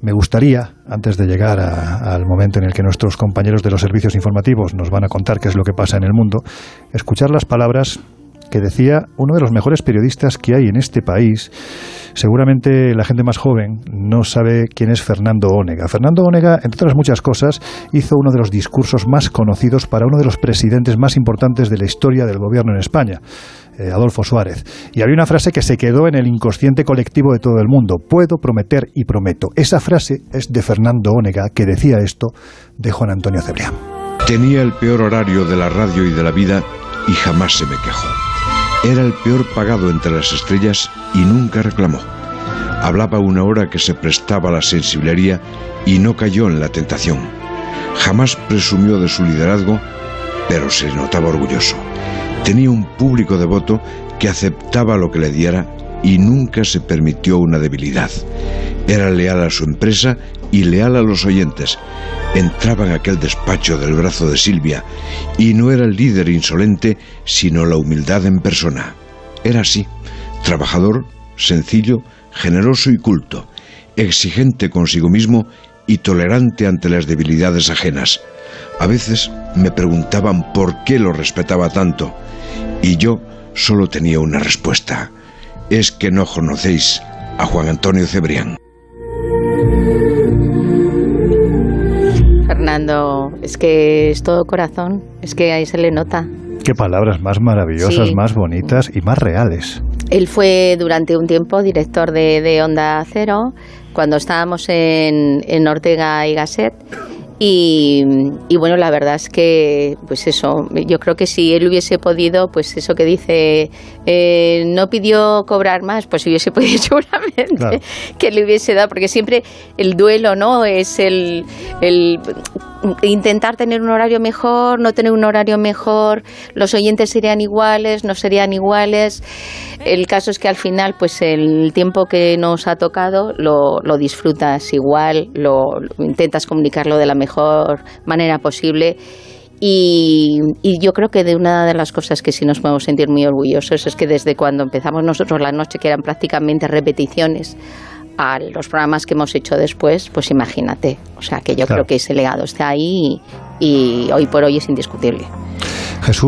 Me gustaría, antes de llegar al momento en el que nuestros compañeros de los servicios informativos nos van a contar qué es lo que pasa en el mundo, escuchar las palabras que decía uno de los mejores periodistas que hay en este país. Seguramente la gente más joven no sabe quién es Fernando Ónega. Fernando Ónega, entre otras muchas cosas, hizo uno de los discursos más conocidos para uno de los presidentes más importantes de la historia del gobierno en España. Eh, Adolfo Suárez. Y había una frase que se quedó en el inconsciente colectivo de todo el mundo. Puedo prometer y prometo. Esa frase es de Fernando Ónega, que decía esto de Juan Antonio Cebrián. Tenía el peor horario de la radio y de la vida y jamás se me quejó. Era el peor pagado entre las estrellas y nunca reclamó. Hablaba una hora que se prestaba a la sensiblería y no cayó en la tentación. Jamás presumió de su liderazgo, pero se notaba orgulloso. Tenía un público devoto que aceptaba lo que le diera y nunca se permitió una debilidad. Era leal a su empresa y leal a los oyentes. Entraba en aquel despacho del brazo de Silvia y no era el líder insolente, sino la humildad en persona. Era así, trabajador, sencillo, generoso y culto, exigente consigo mismo y tolerante ante las debilidades ajenas. A veces me preguntaban por qué lo respetaba tanto y yo solo tenía una respuesta. Es que no conocéis a Juan Antonio Cebrián. Fernando, es que es todo corazón, es que ahí se le nota. Qué palabras más maravillosas, más bonitas y más reales. Él fue durante un tiempo director de, Onda Cero, cuando estábamos en, en Ortega y Gasset y, bueno, la verdad es que, pues eso, yo creo que si él hubiese podido, pues eso que dice, eh, no pidió cobrar más, pues hubiese podido seguramente que le hubiese dado, porque siempre el duelo, ¿no? Es el, el intentar tener un horario mejor, no tener un horario mejor, los oyentes serían iguales, no serían iguales. El caso es que al final, pues el tiempo que nos ha tocado lo, lo disfrutas igual, lo, intentas comunicarlo de la mejor manera posible. Y, y, yo creo que de una de las cosas que sí nos podemos sentir muy orgullosos es que desde cuando empezamos nosotros la noche, que eran prácticamente repeticiones, a los programas que hemos hecho después, pues imagínate. O sea que yo creo que ese legado está ahí y, y hoy por hoy es indiscutible. Jesús